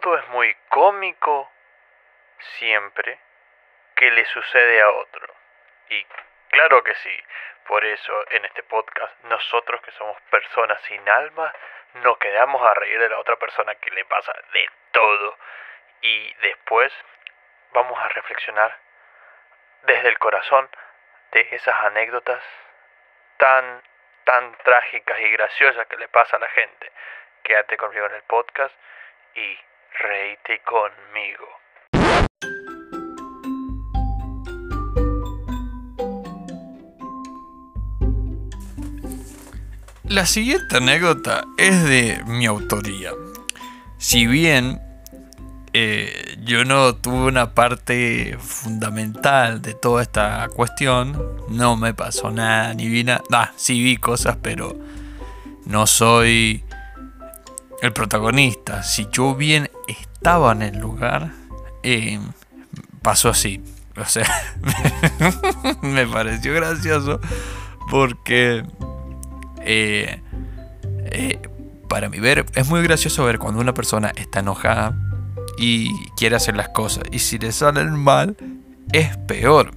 todo es muy cómico siempre que le sucede a otro. Y claro que sí, por eso en este podcast nosotros que somos personas sin alma nos quedamos a reír de la otra persona que le pasa de todo. Y después vamos a reflexionar desde el corazón de esas anécdotas tan, tan trágicas y graciosas que le pasa a la gente. Quédate conmigo en el podcast y reíte conmigo. La siguiente anécdota es de mi autoría. Si bien eh, yo no tuve una parte fundamental de toda esta cuestión, no me pasó nada, ni vi nada. Ah, sí vi cosas, pero no soy el protagonista. Si yo bien estaba en el lugar, eh, pasó así. O sea, me pareció gracioso porque eh, eh, para mí ver, es muy gracioso ver cuando una persona está enojada y quiere hacer las cosas. Y si le salen mal, es peor.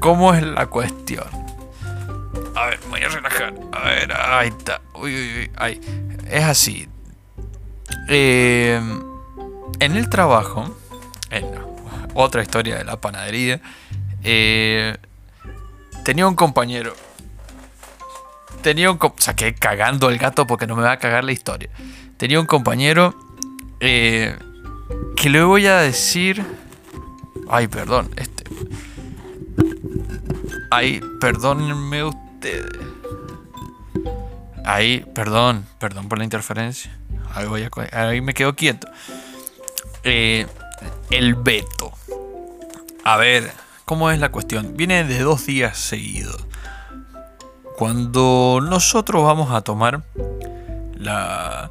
¿Cómo es la cuestión? A ver, voy a relajar. A ver, ahí está. Uy, uy, uy. Ahí. Es así. Eh, en el trabajo, en otra historia de la panadería, tenía un compañero tenía un... Saqué cagando el gato porque no me va a cagar la historia. Tenía un compañero eh, que le voy a decir... Ay, perdón. Este... Ay, perdónenme ustedes. Ahí, perdón, perdón por la interferencia. Ahí, voy a, ahí me quedo quieto. Eh, el veto. A ver, ¿cómo es la cuestión? Viene de dos días seguidos. Cuando nosotros vamos a tomar la,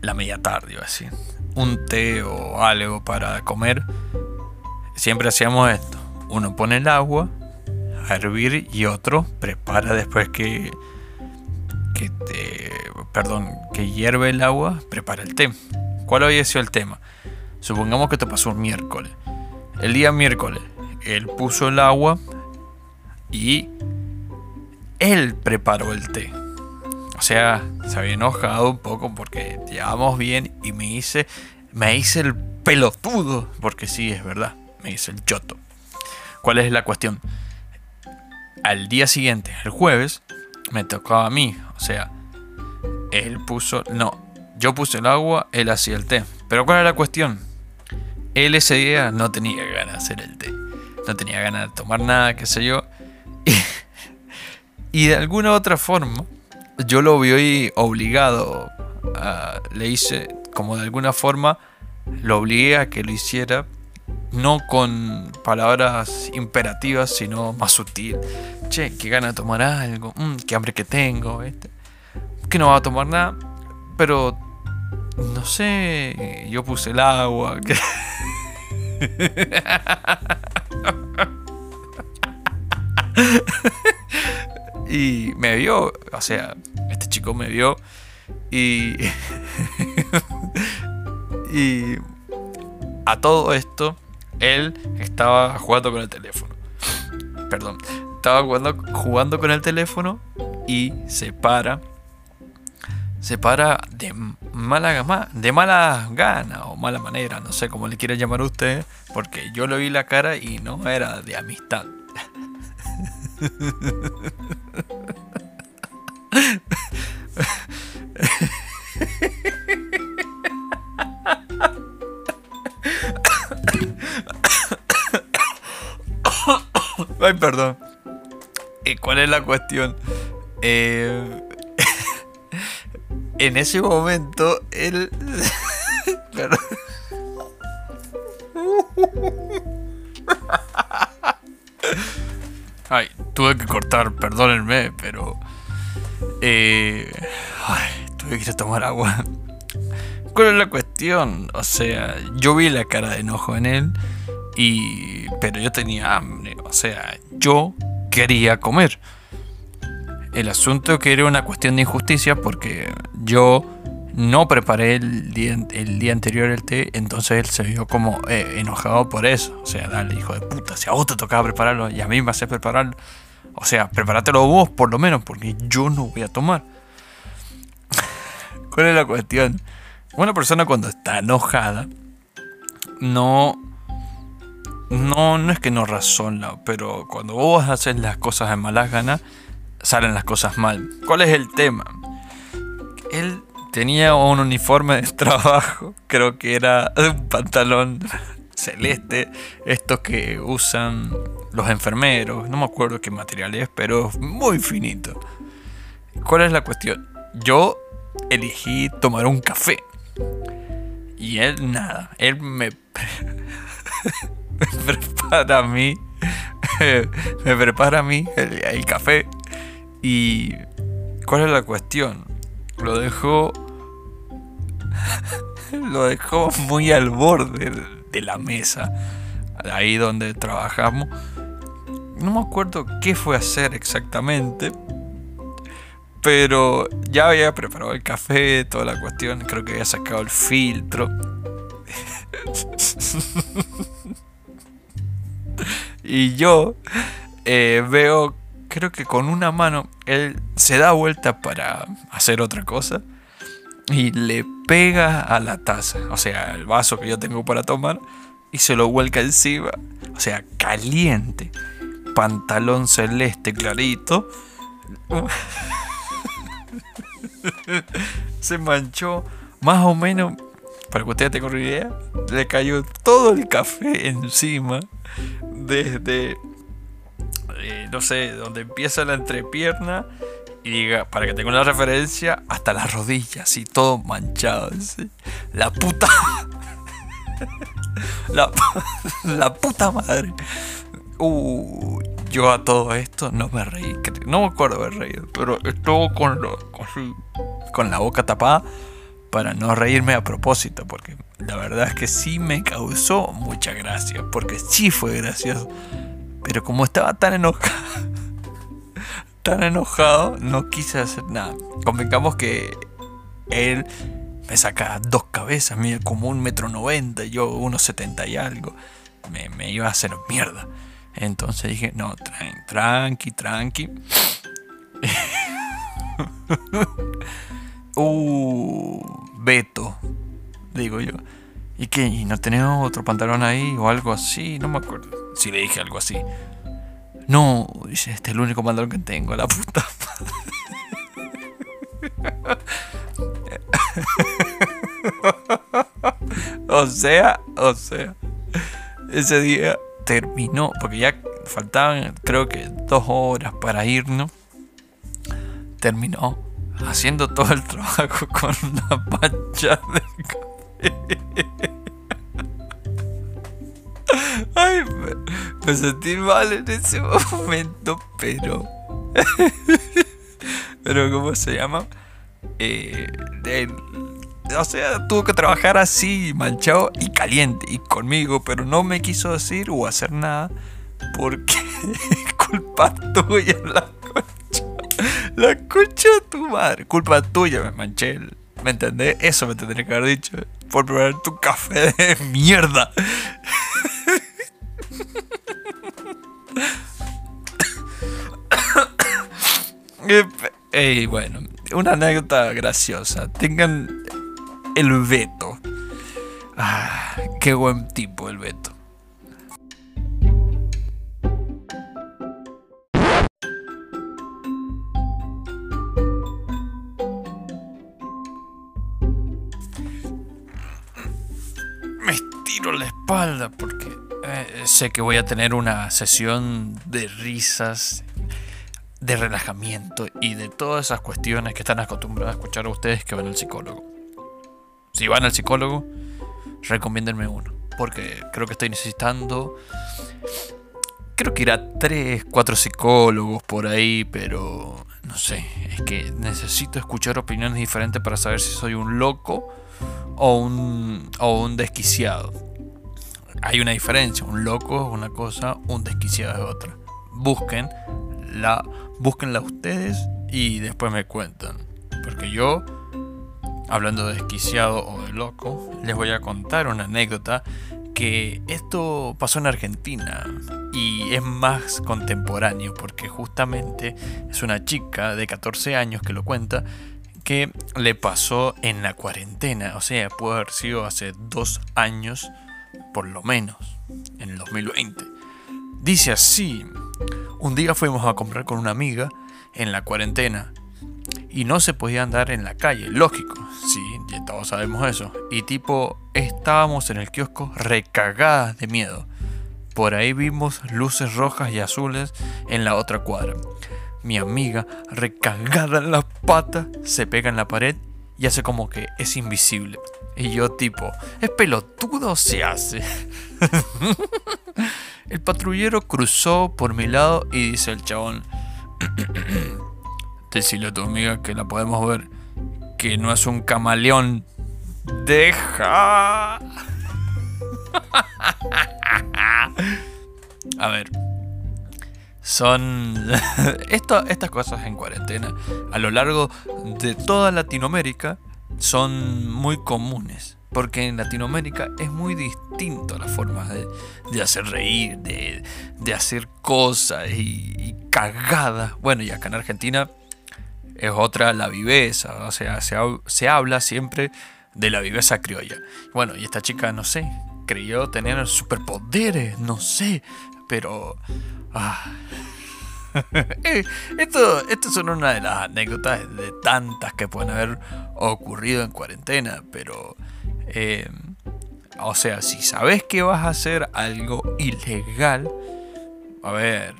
la, media tarde, así, un té o algo para comer, siempre hacíamos esto. Uno pone el agua a hervir y otro prepara después que, que te, perdón, que hierve el agua, prepara el té. ¿Cuál había sido el tema? Supongamos que te pasó un miércoles. El día miércoles, él puso el agua y él preparó el té. O sea, se había enojado un poco porque llevamos bien y me hice, me hice el pelotudo, porque sí, es verdad, me hice el choto. ¿Cuál es la cuestión? Al día siguiente, el jueves, me tocaba a mí, o sea, él puso, no, yo puse el agua, él hacía el té. Pero ¿cuál es la cuestión? Él ese día no tenía ganas de hacer el té. No tenía ganas de tomar nada, qué sé yo. Y de alguna otra forma, yo lo vi obligado, le hice, como de alguna forma, lo obligué a que lo hiciera, no con palabras imperativas, sino más sutil. Che, qué gana de tomar algo, mm, qué hambre que tengo, este. Que no va a tomar nada, pero no sé, yo puse el agua. Que... Y me vio, o sea, este chico me vio y... y a todo esto, él estaba jugando con el teléfono. Perdón, estaba jugando, jugando con el teléfono y se para. Se para de mala, de mala gana o mala manera, no sé cómo le quiere llamar usted, porque yo le vi la cara y no era de amistad. Ay, perdón. ¿Y cuál es la cuestión? Eh, en ese momento, él... Ay, tuve que cortar, perdónenme, pero. Eh, ay, tuve que ir a tomar agua. ¿Cuál es la cuestión? O sea, yo vi la cara de enojo en él, y. Pero yo tenía hambre, o sea, yo quería comer. El asunto que era una cuestión de injusticia porque yo no preparé el día, el día anterior el té, entonces él se vio como eh, enojado por eso. O sea, dale, hijo de puta, si a vos te tocaba prepararlo y a mí me haces prepararlo. O sea, prepárátelo vos por lo menos, porque yo no voy a tomar. ¿Cuál es la cuestión? Una persona cuando está enojada, no. No, no es que no razona, pero cuando vos haces las cosas de malas ganas, salen las cosas mal. ¿Cuál es el tema? Él tenía un uniforme de trabajo, creo que era un pantalón celeste, estos que usan los enfermeros, no me acuerdo qué material es, pero muy finito. ¿Cuál es la cuestión? Yo elegí tomar un café. Y él nada, él me, me prepara a mí, me prepara a mí el café. Y ¿cuál es la cuestión? Lo dejó lo dejó muy al borde de la mesa, ahí donde trabajamos. No me acuerdo qué fue a hacer exactamente, pero ya había preparado el café, toda la cuestión, creo que había sacado el filtro. y yo eh, veo, creo que con una mano, él se da vuelta para hacer otra cosa y le pega a la taza, o sea, el vaso que yo tengo para tomar, y se lo vuelca encima, o sea, caliente, pantalón celeste clarito. se manchó más o menos, para que ustedes tengan una idea, le cayó todo el café encima, desde, eh, no sé, donde empieza la entrepierna y diga, para que tenga una referencia, hasta las rodillas, y todo manchado. La puta. la, puta madre. Yo a todo esto no me reí. No me acuerdo haber reído, pero estuvo con, con, con la boca tapada para no reírme a propósito, porque la verdad es que sí me causó mucha gracia, porque sí fue gracioso. Pero como estaba tan enojado tan enojado, no quise hacer nada. Convengamos que él me saca dos cabezas, como un metro noventa, yo unos setenta y algo. Me, iba a hacer mierda. Entonces dije, no, tranqui, tranqui. uh, Beto, digo yo. ¿Y qué? ¿Y no tenemos otro pantalón ahí o algo así? No me acuerdo. Si le dije algo así. No, este es el único pantalón que tengo, la puta o sea, o sea, ese día terminó, porque ya faltaban creo que dos horas para irnos. Terminó haciendo todo el trabajo con una mancha de café. Ay, me, sentí mal en ese momento, pero. pero, ¿cómo se llama? Eh, o sea, tuvo que trabajar así, manchado y caliente, y conmigo, pero no me quiso decir o hacer nada porque culpa tuya, la concha. La concha de tu madre, culpa tuya, me manché. ¿Me entendés? Eso me tendría que haber dicho. Por probar tu café de mierda. Y bueno, una anécdota graciosa. Tengan el Beto. Ah, qué buen tipo el Beto. Me estiro la espalda porque eh, sé que voy a tener una sesión de risas, de relajamiento y de todas esas cuestiones que están acostumbrados a escuchar ustedes que van al psicólogo. Si van al psicólogo, recomiéndenme uno, porque creo que estoy necesitando... Creo que ir a 3, 4 psicólogos por ahí, pero no sé, es que necesito escuchar opiniones diferentes para saber si soy un loco o un, o un desquiciado hay una diferencia. Un loco es una cosa, un desquiciado es otra. Busquen la, búsquenla ustedes y después me cuentan. Porque yo hablando de desquiciado o de loco, les voy a contar una anécdota que esto pasó en Argentina y es más contemporáneo porque justamente es una chica de 14 años que lo cuenta que le pasó en la cuarentena, o sea, puede haber sido hace dos años por lo menos, en el 2020. Dice así, un día fuimos a comprar con una amiga en la cuarentena y no se podía andar en la calle, lógico, sí, ya todos sabemos eso. Y tipo, estábamos en el kiosco recagadas de miedo. Por ahí vimos luces rojas y azules en la otra cuadra. Mi amiga, recagada en las patas, se pega en la pared y hace como que es invisible. Y yo tipo, ¿es pelotudo se hace? el patrullero cruzó por mi lado y dice el chabón, decirle a tu amiga que la podemos ver, que no es un camaleón. Deja. A ver. Son estas cosas en cuarentena a lo largo de toda Latinoamérica son muy comunes. Porque en Latinoamérica es muy distinto la forma de, hacer reír, de, hacer cosas y, cagadas. Bueno, y acá en Argentina es otra la viveza. O sea, se, se habla siempre de la viveza criolla. Bueno, y esta chica, no sé, creyó tener superpoderes, no sé, pero... Ah, eh, esto, esto son una de las anécdotas de tantas que pueden haber ocurrido en cuarentena, pero... Eh, o sea, si sabes que vas a hacer algo ilegal, a ver,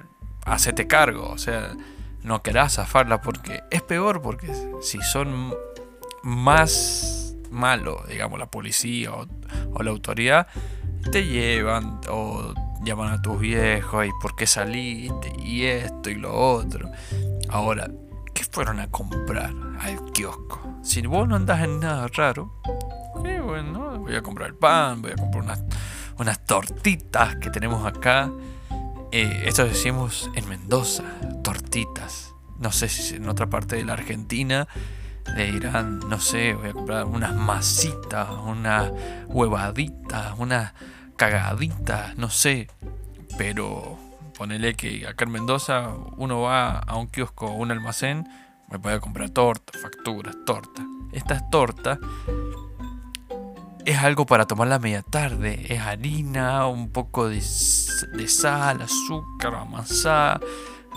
hacete cargo, o sea, no querás zafarla porque es peor, porque si son más malos, digamos, la policía o, o la autoridad, te llevan o llaman a tus viejos y por qué saliste y esto y lo otro. Ahora, ¿qué fueron a comprar al kiosco? Si vos no andás en nada raro, bueno, voy a comprar el pan, voy a comprar unas, unas tortitas que tenemos acá. Eh, esto decimos en Mendoza, tortitas. No sé si en otra parte de la Argentina le dirán, no sé, voy a comprar unas masitas, unas huevaditas, unas cagadita, no sé. Pero ponele que acá en Mendoza uno va a un kiosco o un almacén, me puede comprar tortas, facturas, tortas. Estas tortas es algo para tomar la media tarde. Es harina, un poco de, de sal, azúcar, amasada,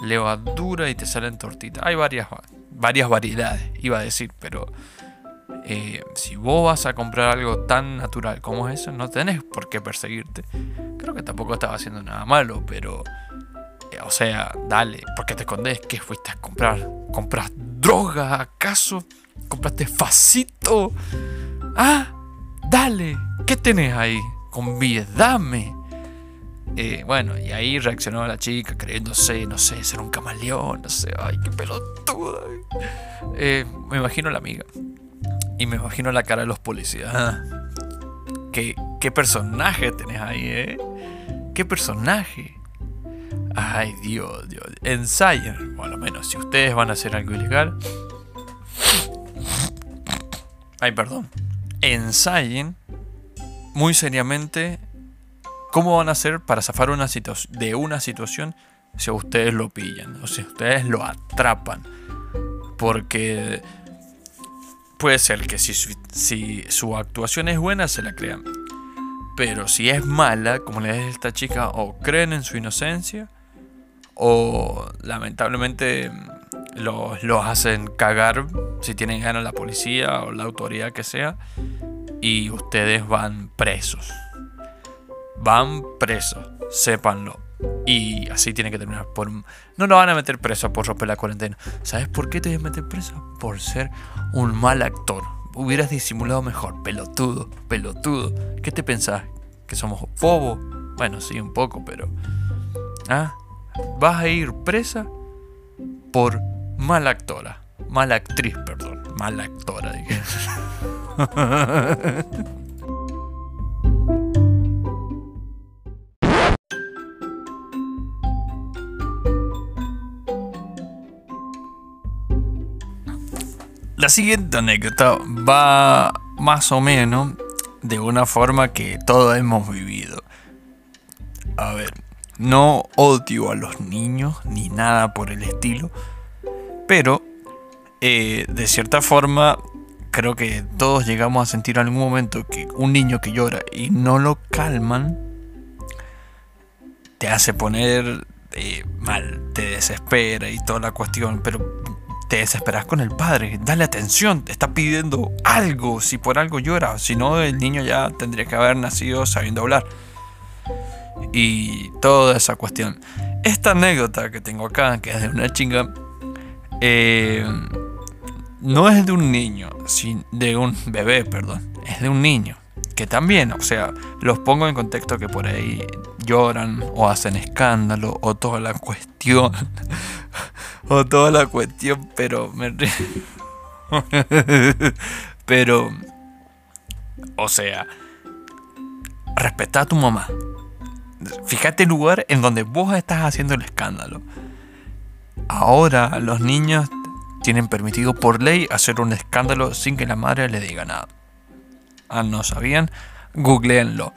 levadura y te salen tortitas. Hay varias, varias variedades, iba a decir, pero eh, si vos vas a comprar algo tan natural como eso, no tenés por qué perseguirte. Creo que tampoco estaba haciendo nada malo, pero... Eh, o sea, dale, ¿por qué te escondes? ¿Qué fuiste a comprar? ¿Compras droga acaso? ¿Compraste facito? Ah, dale, ¿qué tenés ahí? Convídame. Eh, bueno, y ahí reaccionó la chica creyéndose, no sé, ser un camaleón, no sé, ay, qué pelotuda. Eh, me imagino la amiga. Y me imagino la cara de los policías. Ah. ¿Qué, ¿Qué, personaje tenés ahí, eh? ¿Qué personaje? Ay, Dios, Dios. Ensayen, por lo menos, si ustedes van a hacer algo ilegal. Ay, perdón. Ensayen muy seriamente cómo van a hacer para zafar una de una situación si ustedes lo pillan o si ustedes lo atrapan. Porque puede ser que si, su actuación es buena se la crean. Pero si es mala, como le dice esta chica, o creen en su inocencia, o lamentablemente los, los hacen cagar si tienen ganas la policía o la autoridad que sea, y ustedes van presos. Van presos, sépanlo. Y así tiene que terminar. Por... No lo van a meter preso por romper la cuarentena. ¿Sabes por qué te voy a meter preso? Por ser un mal actor. Hubieras disimulado mejor. Pelotudo, pelotudo. ¿Qué te pensás? ¿Que somos fobos? Bueno, sí, un poco, pero... ¿Ah? Vas a ir presa por mala actora. Mala actriz, perdón. Mala actora, dije. La siguiente anécdota va más o menos de una forma que todos hemos vivido. A ver, no odio a los niños ni nada por el estilo, pero eh, de cierta forma creo que todos llegamos a sentir en algún momento que un niño que llora y no lo calman te hace poner eh, mal, te desespera y toda la cuestión, pero te desesperas con el padre, dale atención, te está pidiendo algo, si por algo llora, si no el niño ya tendría que haber nacido sabiendo hablar. Y toda esa cuestión. Esta anécdota que tengo acá, que es de una chinga, eh, no es de un niño, de un bebé, perdón, es de un niño. Que también, o sea, los pongo en contexto que por ahí lloran o hacen escándalo o toda la cuestión. O toda la cuestión, pero me pero, o sea, respeta a tu mamá. Fíjate el lugar en donde vos estás haciendo el escándalo. Ahora los niños tienen permitido por ley hacer un escándalo sin que la madre le diga nada. Ah, no sabían, googleenlo.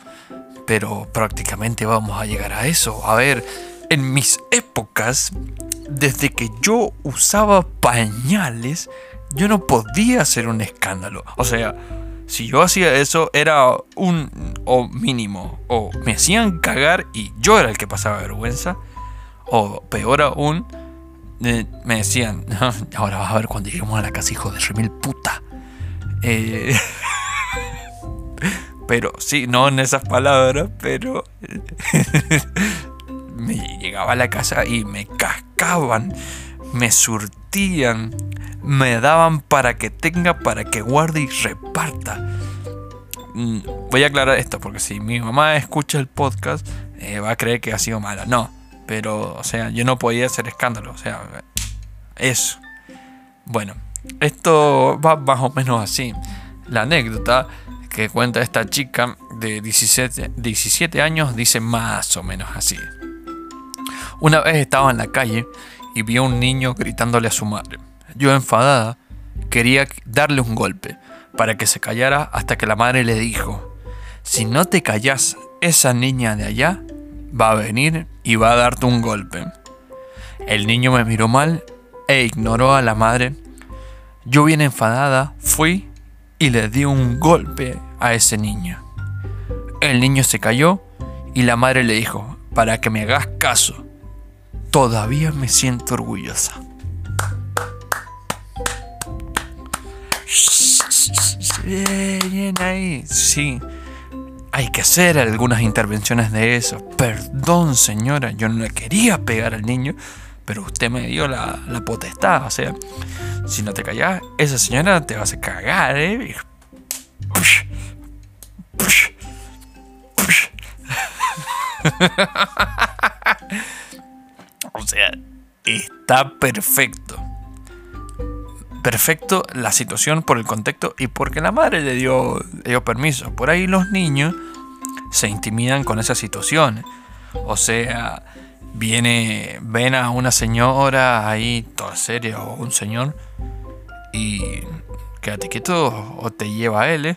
Pero prácticamente vamos a llegar a eso. A ver, en mis épocas, desde que yo usaba pañales, yo no podía hacer un escándalo. O sea, si yo hacía eso era un o mínimo. O me hacían cagar y yo era el que pasaba vergüenza. O peor aún eh, me decían ahora vas a ver cuando lleguemos a la casa hijo de remil puta eh, pero sí no en esas palabras pero me llegaba a la casa y me cascaban me surtían me daban para que tenga, para que guarde y reparta. Mm, voy a aclarar esto porque si mi mamá escucha el podcast eh, va a creer que ha sido mala. No, pero o sea, yo no podía hacer escándalo. O sea, eso. Bueno, esto va más o menos así. La anécdota que cuenta esta chica de 17, 17 años dice más o menos así. Una vez estaba en la calle y vio a un niño gritándole a su madre. Yo enfadada quería darle un golpe para que se callara hasta que la madre le dijo, si no te callas, esa niña de allá va a venir y va a darte un golpe. El niño me miró mal e ignoró a la madre. Yo bien enfadada fui y le di un golpe a ese niño. El niño se cayó y la madre le dijo, para que me hagas caso, todavía me siento orgullosa. Bien ahí, sí. Hay que hacer algunas intervenciones de eso. Perdón, señora, yo no le quería pegar al niño, pero usted me dio la, potestad. O sea, si no te callas, esa señora te va a hacer cagar, ¿eh? o sea, está perfecto perfecto la situación por el contexto y porque la madre le dio, dio permiso. Por ahí los niños se intimidan con esa situación. O sea, viene, ven a una señora ahí toda seria o un señor y quédate quieto o te lleva a él. ¿eh?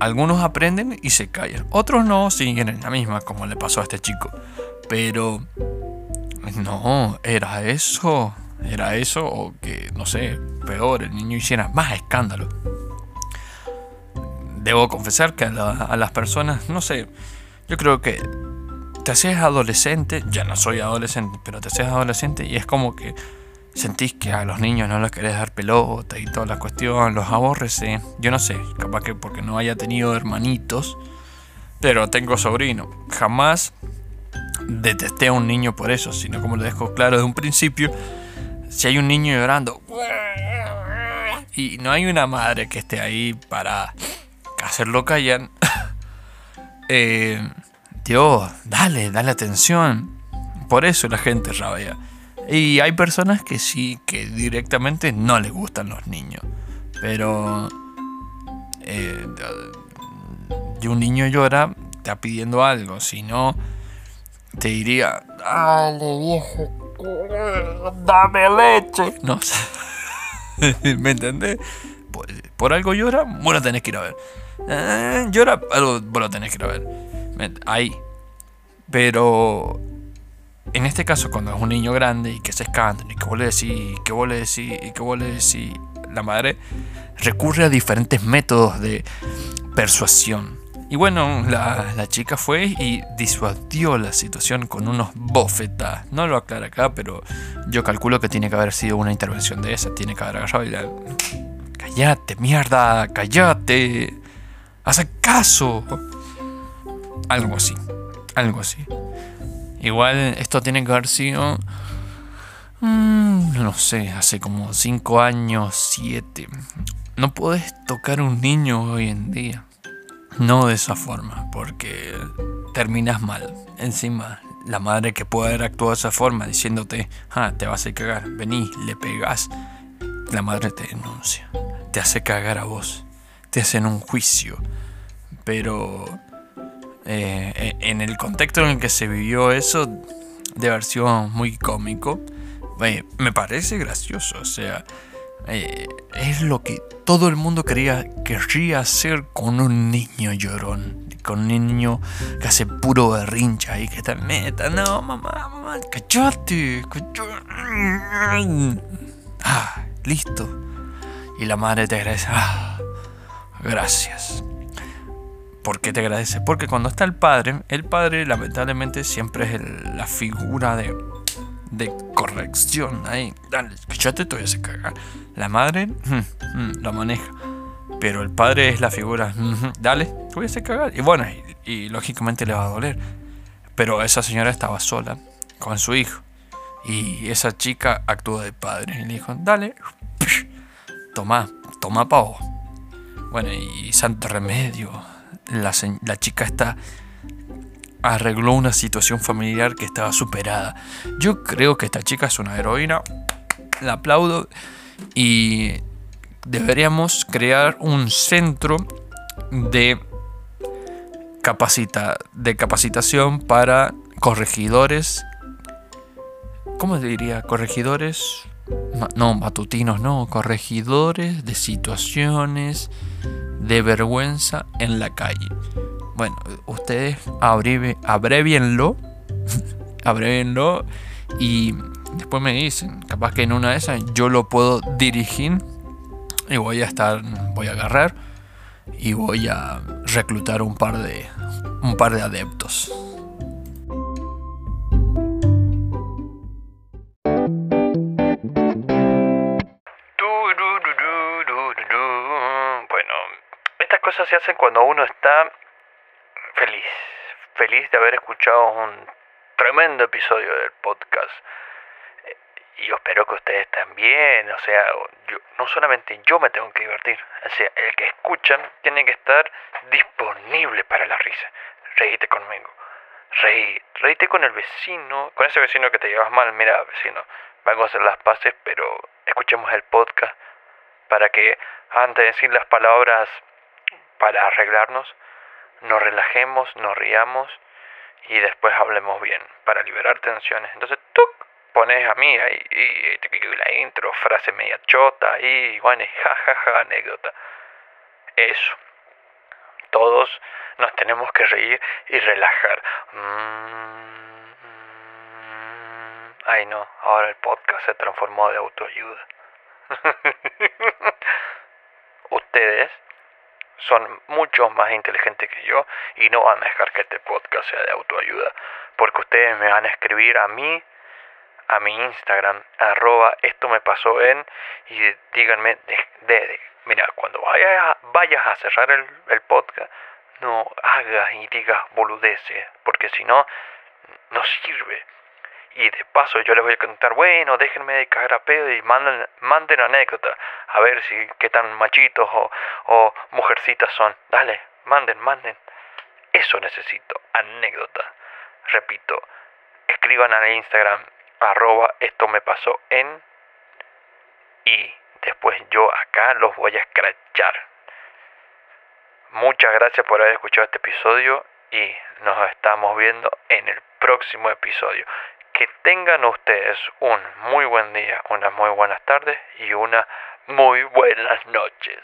Algunos aprenden y se callan. Otros no, siguen en la misma, como le pasó a este chico. Pero no, era eso. Era eso o que, no sé, peor, el niño hiciera más escándalo. Debo confesar que a, las personas, no sé, yo creo que te haces adolescente, ya no soy adolescente, pero te haces adolescente y es como que sentís que a los niños no les querés dar pelota y toda la cuestión, los aborrece. Yo no sé, capaz que porque no haya tenido hermanitos, pero tengo sobrino. Jamás detesté a un niño por eso, sino como lo dejo claro de un principio, si hay un niño llorando y no hay una madre que esté ahí para hacerlo callar, eh, Dios, dale, dale atención. Por eso la gente rabia. Y hay personas que sí, que directamente no les gustan los niños. Pero eh, y un niño llora, está pidiendo algo. Si no, te diría, dale viejo, dame leche. No sé. ¿Me entendés? Por, algo llora, vos lo tenés que ir a ver. Eh, llora, algo vos lo tenés que ir a ver. Ahí. Pero en este caso, cuando es un niño grande y que se escanda, y que vos le decís, que vos le decís, y que vos le decís, la madre recurre a diferentes métodos de persuasión. Y bueno, la, chica fue y disuadió la situación con unos bofetas. No lo aclara acá, pero yo calculo que tiene que haber sido una intervención de esa. Tiene que haber agarrado y le... Cállate, mierda, cállate. Haz caso. Algo así, algo así. Igual esto tiene que haber sido... Mm, no sé, hace como 5 años, 7. No puedes tocar un niño hoy en día. No de esa forma, porque terminas mal. Encima, la madre que puede haber actuado de esa forma, diciéndote, ah, te vas a cagar, vení, le pegas. La madre te denuncia, te hace cagar a vos, te hacen un juicio. Pero eh, en el contexto en el que se vivió eso, de haber muy cómico, eh, me parece gracioso. O sea, eh, es lo que todo el mundo quería, querría hacer con un niño llorón. Con un niño que hace puro berrincha y que está meta. No, mamá, mamá, cachate, Ah, listo. Y la madre te agradece. Ah, gracias. ¿Por qué te agradece? Porque cuando está el padre, el padre lamentablemente siempre es la figura de de corrección. Ahí, dale, escúchate, todavía se caga. La madre mm, mm, la maneja. Pero el padre es la figura. Mm, dale, todavía se cagar. Y bueno, y, lógicamente le va a doler. Pero esa señora estaba sola con su hijo. Y esa chica actuó de padre. Y le dijo, dale, toma, toma pavo. Bueno, y santo remedio. La, la chica está arregló una situación familiar que estaba superada. Yo creo que esta chica es una heroína, la aplaudo y deberíamos crear un centro de, de capacitación para corregidores. ¿Cómo diría? Corregidores. No, matutinos, no. Corregidores de situaciones de vergüenza en la calle. Bueno, ustedes abrevienlo, abrevienlo y después me dicen, capaz que en una de esas yo lo puedo dirigir y voy a estar, voy a agarrar y voy a reclutar un par de, un par de adeptos. Bueno, estas cosas se hacen cuando uno está feliz de haber escuchado un tremendo episodio del podcast. Y espero que ustedes también, o sea, yo, no solamente yo me tengo que divertir, o sea, el que escuchan tiene que estar disponible para la risa. Reíte conmigo, reí, reíte con el vecino, con ese vecino que te llevas mal, mira vecino, vamos a hacer las paces, pero escuchemos el podcast para que antes de decir las palabras para arreglarnos, nos relajemos, nos riamos y después hablemos bien para liberar tensiones. Entonces, tú pones a mí ahí y, la intro, frase media chota y bueno, jajaja, anécdota. Eso. Todos nos tenemos que reír y relajar. Mm, ay no, ahora el podcast se transformó de autoayuda. Ustedes son mucho más inteligentes que yo y no van a dejar que este podcast sea de autoayuda. Porque ustedes me van a escribir a mí, a mi Instagram, arroba esto me pasó en, y díganme, de, mira, cuando vayas, vayas a cerrar el, el podcast, no hagas y digas boludeces, porque si no, no sirve. Y de paso yo les voy a contar, bueno, déjenme de caer a pedo y manden, manden anécdotas. A ver si qué tan machitos o, o mujercitas son. Dale, manden, manden. Eso necesito, anécdota. Repito, escriban al Instagram arroba esto me pasó en y después yo acá los voy a escrachar. Muchas gracias por haber escuchado este episodio y nos estamos viendo en el próximo episodio. Que tengan ustedes un muy buen día, unas muy buenas tardes y una Muy buenas noches.